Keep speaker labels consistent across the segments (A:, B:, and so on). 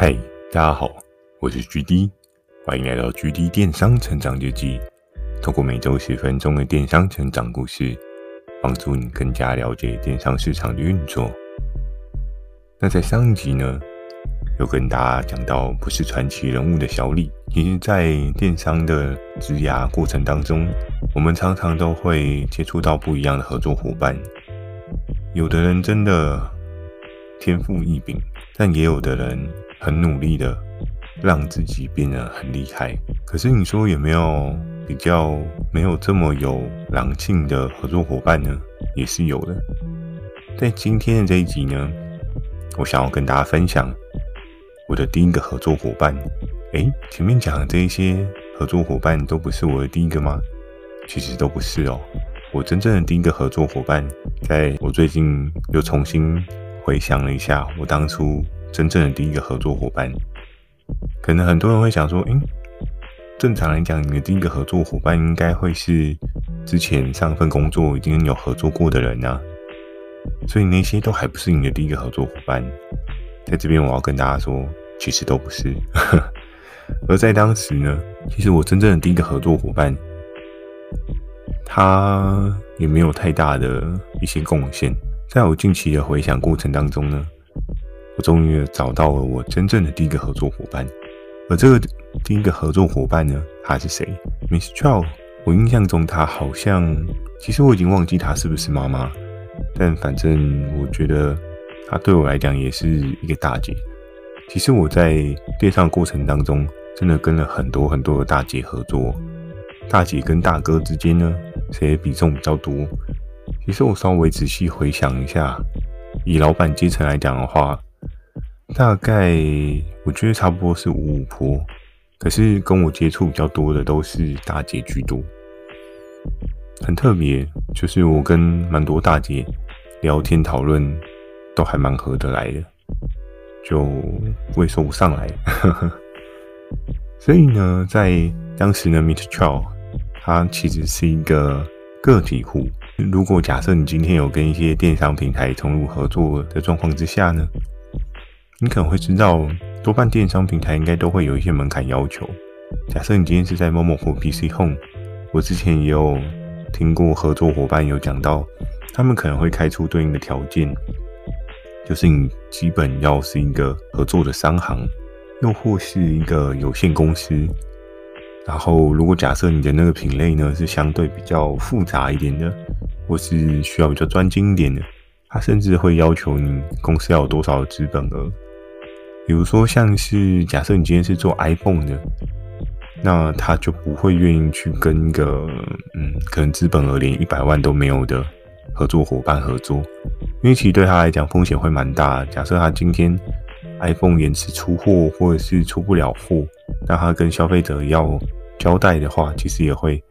A: 嗨，大家好，我是 GD，欢迎来到 GD 电商成长日记。透过每周十分钟的电商成长故事，帮助你更加了解电商市场的运作。那在上一集呢，有跟大家讲到不是传奇人物的小李，其实，在电商的职涯过程当中，我们常常都会接触到不一样的合作伙伴。有的人真的天赋异禀，但也有的人很努力的让自己变得很厉害。可是你说有没有比较没有这么有狼性的合作伙伴呢？也是有的。在今天的这一集呢，我想要跟大家分享我的第一个合作伙伴。诶，前面讲的这一些合作伙伴都不是我的第一个吗？其实都不是哦。我真正的第一个合作伙伴，在我最近又重新回想了一下，我当初真正的第一个合作伙伴，可能很多人会想说，诶，正常来讲，你的第一个合作伙伴应该会是之前上份工作已经有合作过的人啊，所以那些都还不是你的第一个合作伙伴。在这边，我要跟大家说，其实都不是。而在当时呢，其实我真正的第一个合作伙伴，他也没有太大的一些贡献。在我近期的回想过程当中呢，我终于找到了我真正的第一个合作伙伴。而这个第一个合作伙伴呢，他是谁？Mistral。我印象中他好像，其实我已经忘记他是不是妈妈，但反正我觉得他对我来讲也是一个大姐。其实我在电商过程当中，真的跟了很多很多的大姐合作。大姐跟大哥之间呢，谁比重比较多？其实我稍微仔细回想一下，以老板阶层来讲的话，大概我觉得差不多是五五坡。可是跟我接触比较多的都是大姐居多，很特别，就是我跟蛮多大姐聊天讨论，都还蛮合得来的。就我也说不上来，所以呢，在当时呢，Mistral 它其实是一个个体户。如果假设你今天有跟一些电商平台重入合作的状况之下呢，你可能会知道，多半电商平台应该都会有一些门槛要求。假设你今天是在 Momo 或 PC Home，我之前也有听过合作伙伴有讲到，他们可能会开出对应的条件。就是你基本要是一个合作的商行，又或是一个有限公司。然后，如果假设你的那个品类呢是相对比较复杂一点的，或是需要比较专精一点的，他甚至会要求你公司要有多少的资本额。比如说，像是假设你今天是做 iPhone 的，那他就不会愿意去跟一个嗯，可能资本额连一百万都没有的合作伙伴合作。因为其实对他来讲风险会蛮大。假设他今天 iPhone 延迟出货，或者是出不了货，那他跟消费者要交代的话，其实也会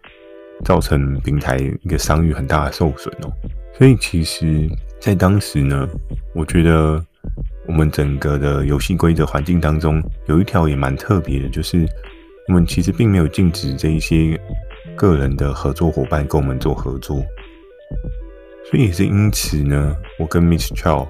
A: 造成平台一个商誉很大的受损哦。所以其实，在当时呢，我觉得我们整个的游戏规则环境当中，有一条也蛮特别的，就是我们其实并没有禁止这一些个人的合作伙伴跟我们做合作。所以也是因此呢，我跟 Mistral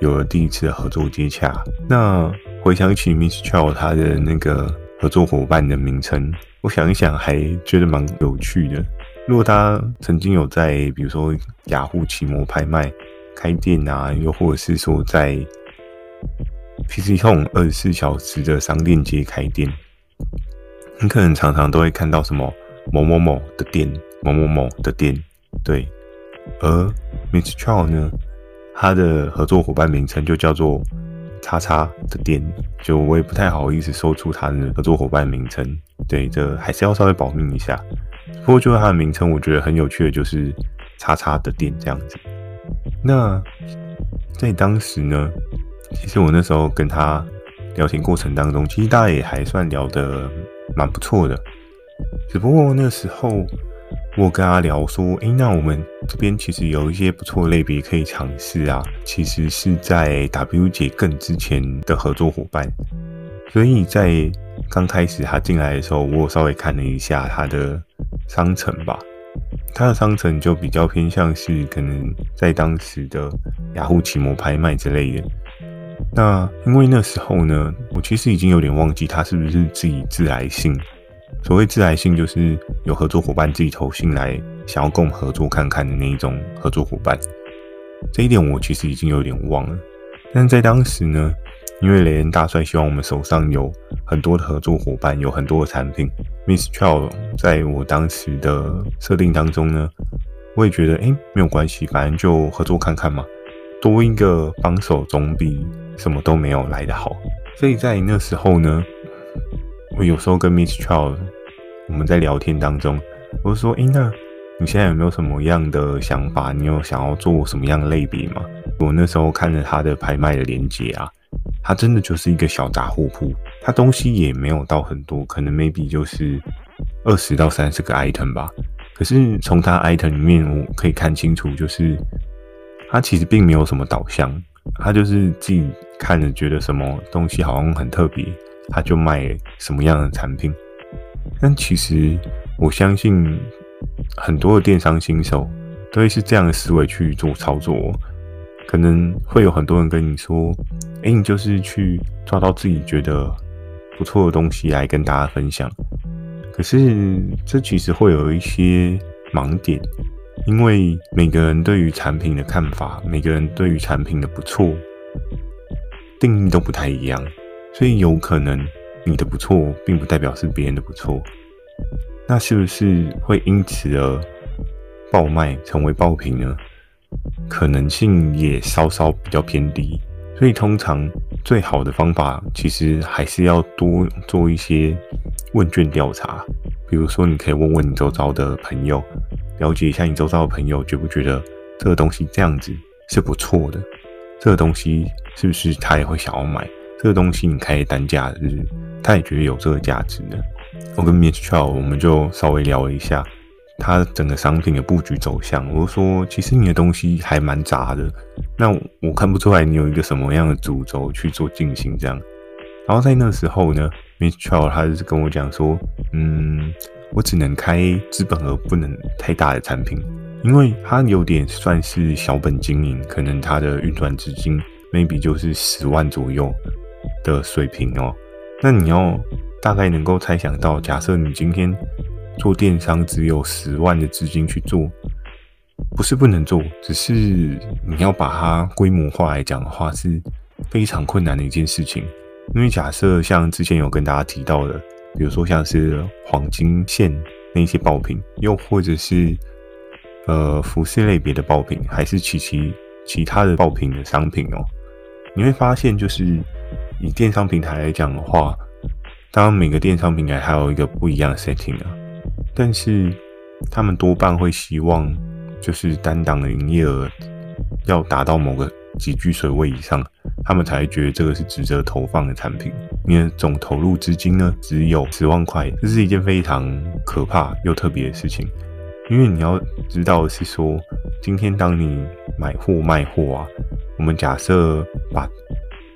A: 有了第一次的合作接洽。那回想起 Mistral 他的那个合作伙伴的名称，我想一想还觉得蛮有趣的。如果他曾经有在比如说雅虎奇摩拍卖开店啊，又或者是说在 PC Home 二十四小时的商店街开店，你可能常常都会看到什么某某某的店，某某某的店，对。而 Mistral 呢，他的合作伙伴名称就叫做“叉叉”的店，就我也不太好意思说出他的合作伙伴名称，对，这还是要稍微保密一下。不过就是他的名称，我觉得很有趣的，就是“叉叉”的店这样子。那在当时呢，其实我那时候跟他聊天过程当中，其实大家也还算聊得蛮不错的，只不过那时候。我跟他聊说，诶，那我们这边其实有一些不错类别可以尝试啊。其实是在 W 姐更之前的合作伙伴，所以在刚开始他进来的时候，我稍微看了一下他的商城吧。他的商城就比较偏向是可能在当时的雅虎奇摩拍卖之类的。那因为那时候呢，我其实已经有点忘记他是不是自己自来信。所谓自来信，就是有合作伙伴自己投信来，想要跟我们合作看看的那一种合作伙伴。这一点我其实已经有点忘了。但在当时呢，因为雷恩大帅希望我们手上有很多的合作伙伴，有很多的产品。Miss Child 在我当时的设定当中呢，我也觉得，哎，没有关系，反正就合作看看嘛，多一个帮手总比什么都没有来得好。所以在那时候呢，我有时候跟 Miss Child 我们在聊天当中，我就说，哎，那你现在有没有什么样的想法？你有想要做什么样的类别吗？我那时候看着他的拍卖的链接啊。他真的就是一个小杂货铺，他东西也没有到很多，可能 maybe 就是二十到三十个 item 吧。可是从他 item 里面，我可以看清楚，就是他其实并没有什么导向，他就是自己看着觉得什么东西好像很特别，他就卖什么样的产品。但其实我相信很多的电商新手都会是这样的思维去做操作。可能会有很多人跟你说：“哎，你就是去抓到自己觉得不错的东西来跟大家分享。”可是这其实会有一些盲点，因为每个人对于产品的看法，每个人对于产品的不错定义都不太一样，所以有可能你的不错并不代表是别人的不错。那是不是会因此而爆卖成为爆品呢？可能性也稍稍比较偏低，所以通常最好的方法其实还是要多做一些问卷调查。比如说，你可以问问你周遭的朋友，了解一下你周遭的朋友觉不觉得这个东西这样子是不错的，这个东西是不是他也会想要买？这个东西你开单价日，他也觉得有这个价值呢？我跟 Mistral 我们就稍微聊了一下。他整个商品的布局走向，我就说，其实你的东西还蛮杂的。那我看不出来你有一个什么样的主轴去做进行这样。然后在那时候呢，Mistral 他就是跟我讲说，嗯，我只能开资本额不能太大的产品，因为它有点算是小本经营，可能它的运转资金 maybe 就是十万左右的水平哦。那你要大概能够猜想到，假设你今天。做电商只有十万的资金去做，不是不能做，只是你要把它规模化来讲的话，是非常困难的一件事情。因为假设像之前有跟大家提到的，比如说像是黄金线那些爆品，又或者是呃服饰类别的爆品，还是其其其他的爆品的商品哦，你会发现就是以电商平台来讲的话，当然每个电商平台还有一个不一样的 setting 啊。但是他们多半会希望，就是单档的营业额要达到某个几句水位以上，他们才觉得这个是值得投放的产品。你的总投入资金呢，只有十万块，这是一件非常可怕又特别的事情。因为你要知道的是说，今天当你买货卖货啊，我们假设把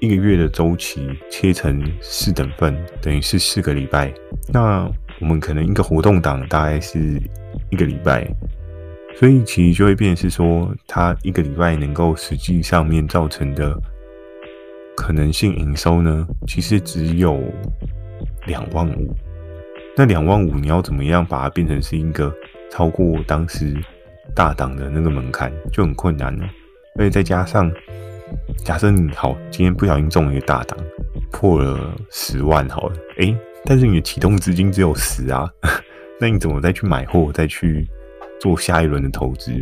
A: 一个月的周期切成四等份，等于是四个礼拜，那。我们可能一个活动档大概是一个礼拜，所以其实就会变是说，它一个礼拜能够实际上面造成的可能性营收呢，其实只有两万五。那两万五你要怎么样把它变成是一个超过当时大档的那个门槛，就很困难了。而且再加上，假设你好，今天不小心中了一个大档，破了十万好了，诶。但是你的启动资金只有十啊，那你怎么再去买货，再去做下一轮的投资？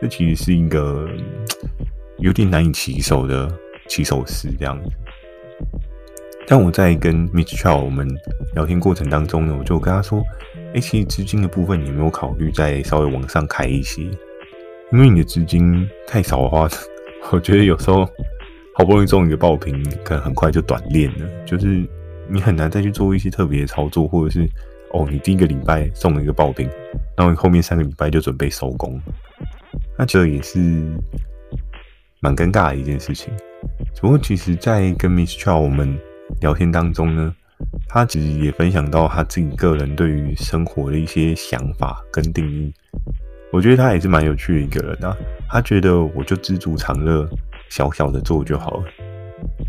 A: 这其实是一个有点难以起手的起手式这样子。但我在跟 Mitchell 我们聊天过程当中呢，我就跟他说：“哎，其实资金的部分你有没有考虑再稍微往上开一些？因为你的资金太少的话，我觉得有时候好不容易中一个爆品，可能很快就短链了，就是。”你很难再去做一些特别的操作，或者是哦，你第一个礼拜中了一个爆品，然后你后面三个礼拜就准备收工，那这也是蛮尴尬的一件事情。不过，其实，在跟 Mistral 我们聊天当中呢，他其实也分享到他自己个人对于生活的一些想法跟定义。我觉得他也是蛮有趣的一个人啊。他觉得我就知足常乐，小小的做就好了。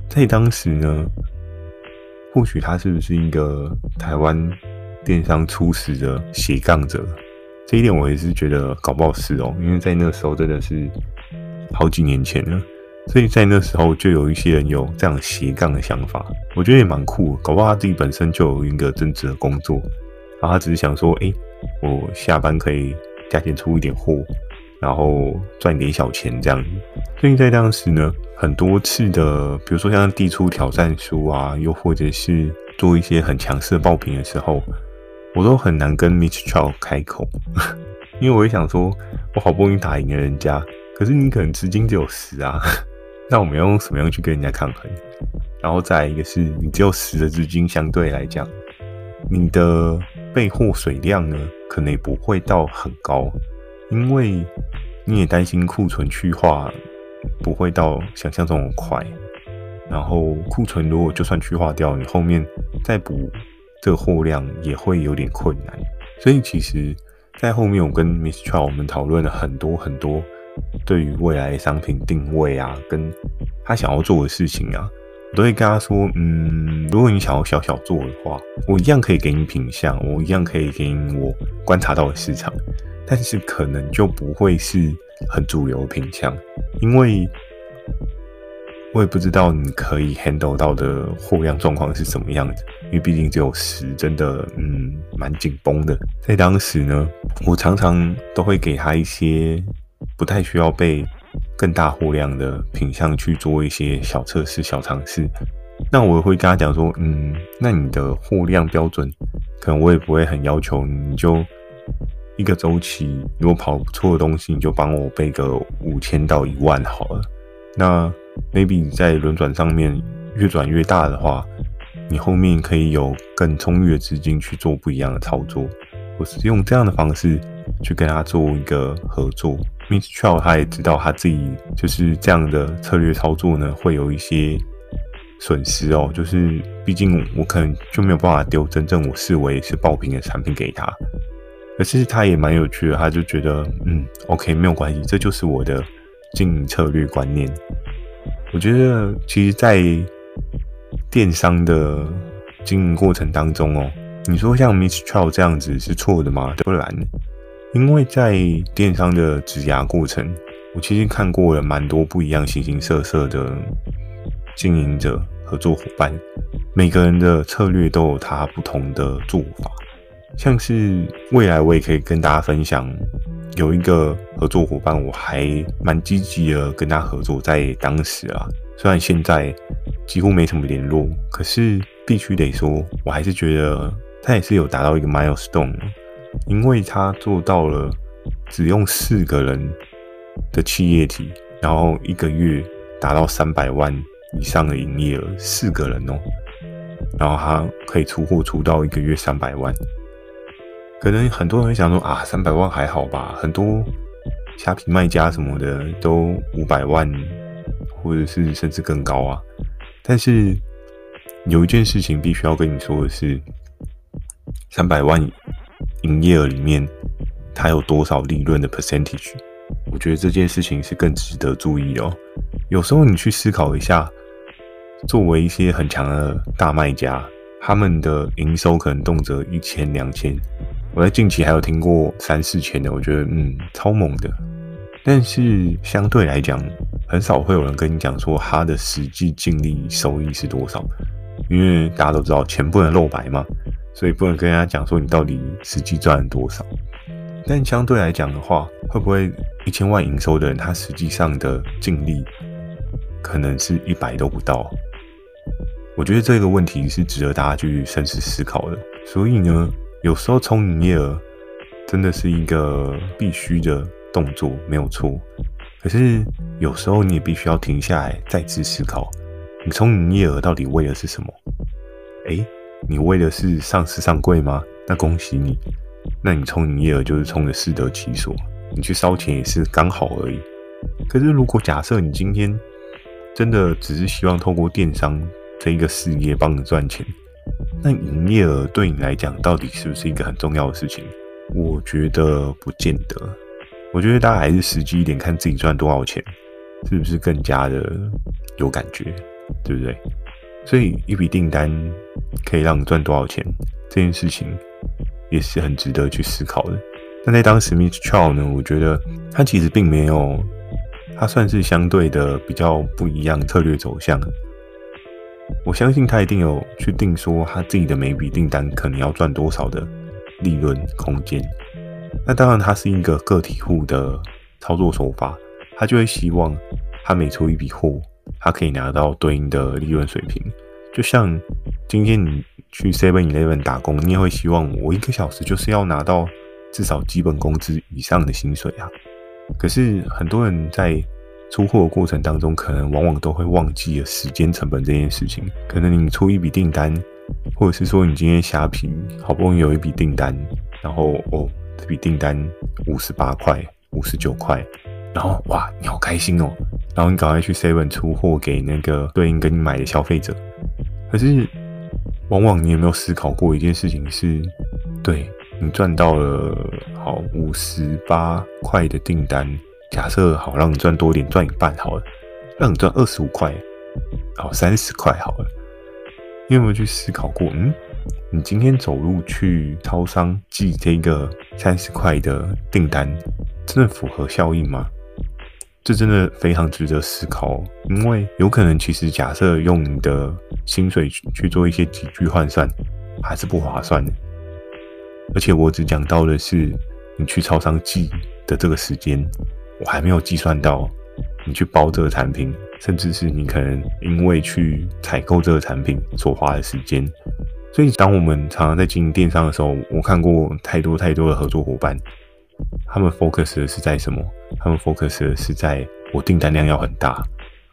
A: 在当时呢，或许他是不是一个台湾电商初始的斜杠者？这一点我也是觉得搞不好是哦，因为在那时候真的是好几年前了，所以在那时候就有一些人有这样斜杠的想法，我觉得也蛮酷。搞不好他自己本身就有一个正职的工作，然后他只是想说，哎，我下班可以加钱出一点货，然后赚点小钱这样子。所以在当时呢，很多次的，比如说像递出挑战书啊，又或者是做一些很强势的爆品的时候。我都很难跟 Mistral 开口，因为我会想说，我好不容易打赢了人家，可是你可能资金只有十啊，那我们要用什么样去跟人家抗衡？然后再一个是你只有十的资金，相对来讲，你的备货水量呢，可能也不会到很高，因为你也担心库存去化不会到想象中的快，然后库存如果就算去化掉，你后面再补。这货量也会有点困难，所以其实，在后面我跟 Mistral 我们讨论了很多很多对于未来的商品定位啊，跟他想要做的事情啊，我都会跟他说，嗯，如果你想要小小做的话，我一样可以给你品相，我一样可以给你我观察到的市场，但是可能就不会是很主流的品相，因为。我也不知道你可以 handle 到的货量状况是什么样子，因为毕竟只有十，真的，嗯，蛮紧绷的。在当时呢，我常常都会给他一些不太需要被更大货量的品相去做一些小测试、小尝试。那我会跟他讲说，嗯，那你的货量标准，可能我也不会很要求，你就一个周期，如果跑不错的东西，你就帮我备个五千到一万好了。那 maybe 你在轮转上面越转越大的话，你后面可以有更充裕的资金去做不一样的操作，我是用这样的方式去跟他做一个合作。Mistral 他也知道他自己就是这样的策略操作呢，会有一些损失哦。就是毕竟我可能就没有办法丢真正我视为是爆品的产品给他，可是他也蛮有趣的，他就觉得嗯，OK 没有关系，这就是我的经营策略观念。我觉得，其实，在电商的经营过程当中哦，你说像 Mistral 这样子是错的吗？不然，因为在电商的职涯过程，我其实看过了蛮多不一样、形形色色的经营者、合作伙伴，每个人的策略都有他不同的做法。像是未来，我也可以跟大家分享。有一个合作伙伴，我还蛮积极的跟他合作，在当时啊，虽然现在几乎没什么联络，可是必须得说，我还是觉得他也是有达到一个 milestone，因为他做到了只用四个人的企业体，然后一个月达到三百万以上的营业额，四个人哦，然后他可以出货出到一个月三百万。可能很多人会想说啊，三百万还好吧？很多虾皮卖家什么的都五百万，或者是甚至更高啊。但是有一件事情必须要跟你说的是，三百万营业额里面，它有多少利润的 percentage？我觉得这件事情是更值得注意哦。有时候你去思考一下，作为一些很强的大卖家，他们的营收可能动辄一千两千。我在近期还有听过三四千的，我觉得嗯超猛的，但是相对来讲，很少会有人跟你讲说他的实际净利收益是多少，因为大家都知道钱不能露白嘛，所以不能跟人家讲说你到底实际赚了多少。但相对来讲的话，会不会一千万营收的人，他实际上的净利可能是一百都不到？我觉得这个问题是值得大家去深思思考的。所以呢。有时候冲营业额真的是一个必须的动作，没有错。可是有时候你也必须要停下来再次思考，你冲营业额到底为的是什么？诶，你为的是上市上柜吗？那恭喜你，那你冲营业额就是冲的适得其所，你去烧钱也是刚好而已。可是如果假设你今天真的只是希望透过电商这一个事业帮你赚钱。那营业额对你来讲，到底是不是一个很重要的事情？我觉得不见得。我觉得大家还是实际一点，看自己赚多少钱，是不是更加的有感觉？对不对？所以一笔订单可以让你赚多少钱，这件事情也是很值得去思考的。但在当时，Mr. Chow 呢，我觉得他其实并没有，他算是相对的比较不一样策略走向。我相信他一定有去定说他自己的每笔订单可能要赚多少的利润空间。那当然，他是一个个体户的操作手法，他就会希望他每出一笔货，他可以拿到对应的利润水平。就像今天你去 Seven Eleven 打工，你也会希望我一个小时就是要拿到至少基本工资以上的薪水啊。可是很多人在出货的过程当中，可能往往都会忘记了时间成本这件事情。可能你出一笔订单，或者是说你今天瞎拼好不容易有一笔订单，然后哦，这笔订单五十八块、五十九块，然后哇，你好开心哦，然后你赶快去 Seven 出货给那个对应跟你买的消费者。可是往往你有没有思考过一件事情是，对你赚到了好五十八块的订单。假设好，让你赚多一点，赚一半好了，让你赚二十五块，好三十块好了。你有没有去思考过？嗯，你今天走路去超商寄这个三十块的订单，真的符合效应吗？这真的非常值得思考，因为有可能其实假设用你的薪水去去做一些几句换算，还是不划算的。而且我只讲到的是你去超商寄的这个时间。我还没有计算到你去包这个产品，甚至是你可能因为去采购这个产品所花的时间。所以，当我们常常在经营电商的时候，我看过太多太多的合作伙伴，他们 focus 的是在什么？他们 focus 的是在我订单量要很大，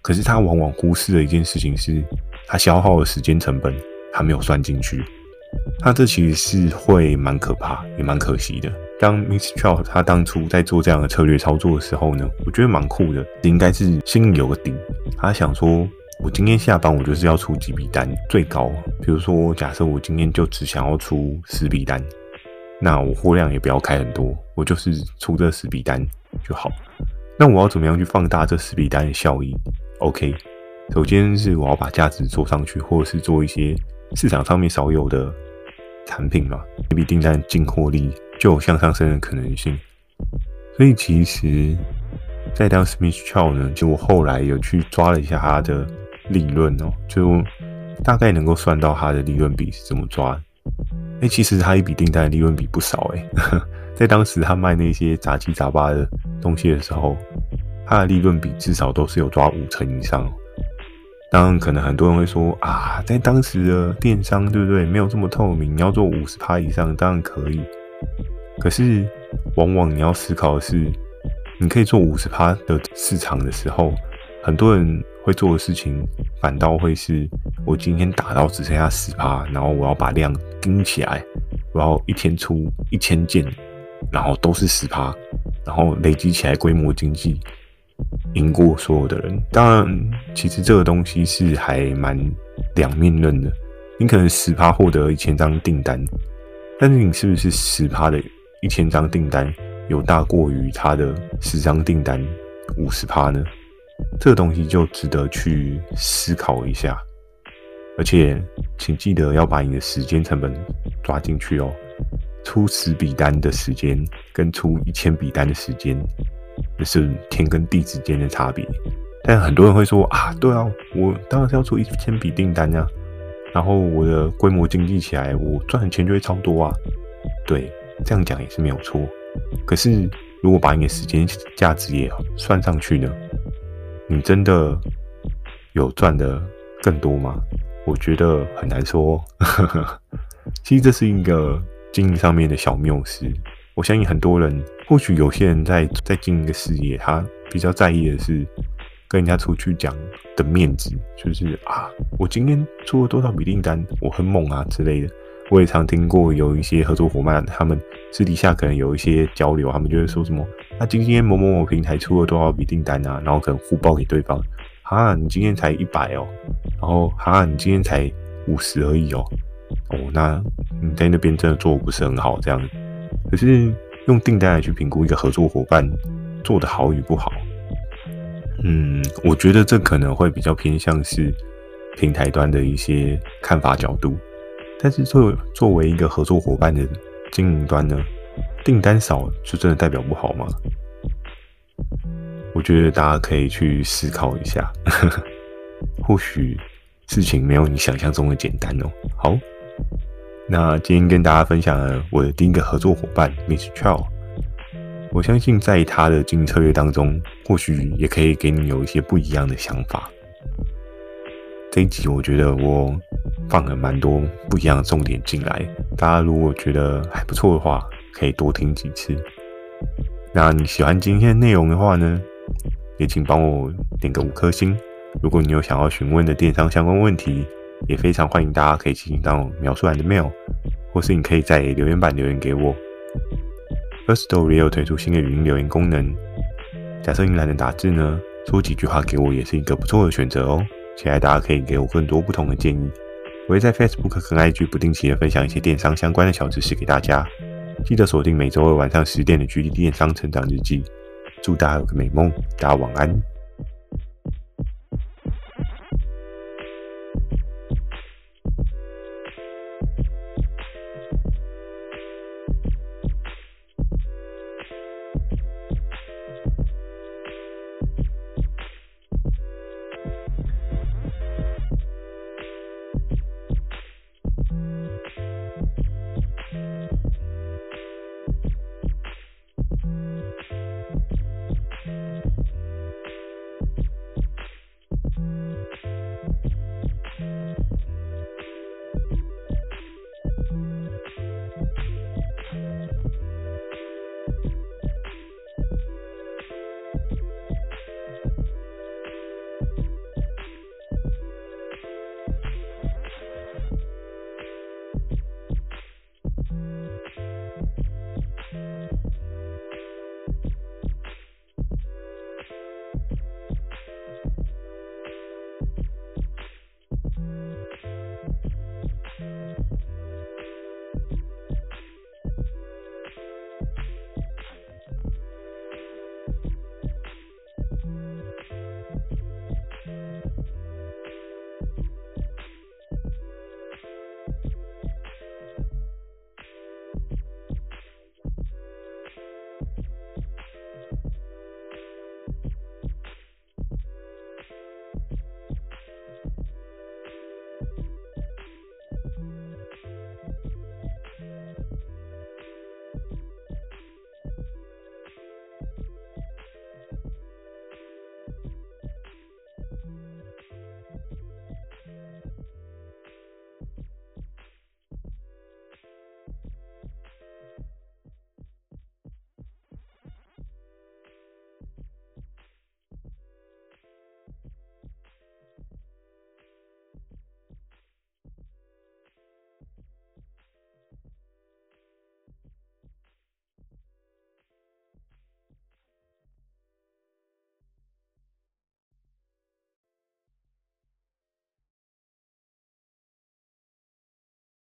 A: 可是他往往忽视了一件事情，是他消耗的时间成本，他没有算进去。他这其实是会蛮可怕，也蛮可惜的。当 Mr. Chow 他当初在做这样的策略操作的时候呢，我觉得蛮酷的。应该是心里有个底，他想说，我今天下班我就是要出几笔单，最高，比如说假设我今天就只想要出十笔单，那我货量也不要开很多，我就是出这十笔单就好。那我要怎么样去放大这十笔单的效益？OK，首先是我要把价值做上去，或者是做一些市场上面少有的产品嘛，一笔订单进货力。就有向上升的可能性，所以其实，在当时 Mr. Chow 呢，就我后来有去抓了一下他的利润哦，就大概能够算到他的利润比是怎么抓的。哎，其实他一笔订单的利润比不少哎，在当时他卖那些杂七杂八的东西的时候，他的利润比至少都是有抓五成以上。当然，可能很多人会说啊，在当时的电商对不对，没有这么透明，你要做五十趴以上，当然可以。可是，往往你要思考的是，你可以做五十趴的市场的时候，很多人会做的事情，反倒会是我今天打到只剩下十趴，然后我要把量盯起来，我要一天出一千件，然后都是十趴，然后累积起来规模经济，赢过所有的人。当然，其实这个东西是还蛮两面论的，你可能十趴获得一千张订单。但是你是不是十趴的一千张订单有大过于他的十张订单五十趴呢？这个东西就值得去思考一下。而且，请记得要把你的时间成本抓进去哦。出十笔单的时间跟出一千笔单的时间，这是天跟地之间的差别。但很多人会说啊，对啊，我当然是要出一千笔订单呀。然后我的规模经济起来，我赚的钱就会超多啊。对，这样讲也是没有错。可是如果把你的时间价值也算上去呢，你真的有赚的更多吗？我觉得很难说。其实这是一个经营上面的小谬思。我相信很多人，或许有些人在在经营一个事业，他比较在意的是。跟人家出去讲的面子，就是啊，我今天出了多少笔订单，我很猛啊之类的。我也常听过有一些合作伙伴，他们私底下可能有一些交流，他们就会说什么：那，今天某某某平台出了多少笔订单啊？然后可能互报给对方。哈，你今天才一百哦，然后哈，你今天才五十而已哦。哦，那你在那边真的做的不是很好，这样。可是用订单来去评估一个合作伙伴做的好与不好。嗯，我觉得这可能会比较偏向是平台端的一些看法角度。但是作作为一个合作伙伴的经营端呢，订单少就真的代表不好吗？我觉得大家可以去思考一下，或许事情没有你想象中的简单哦。好，那今天跟大家分享了我的第一个合作伙伴 Miss Chow，我相信在他的经营策略当中，或许也可以给你有一些不一样的想法。这一集我觉得我放了蛮多不一样的重点进来，大家如果觉得还不错的话，可以多听几次。那你喜欢今天的内容的话呢，也请帮我点个五颗星。如果你有想要询问的电商相关问题，也非常欢迎大家可以进行到描述栏的 mail，或是你可以在留言板留言给我。Firstory 也有推出新的语音留言功能，假设你懒得打字呢，说几句话给我也是一个不错的选择哦。期待大家可以给我更多不同的建议。我会在 Facebook 和 IG 不定期的分享一些电商相关的小知识给大家。记得锁定每周二晚上十点的《GD 电商成长日记》。祝大家有个美梦，大家晚安。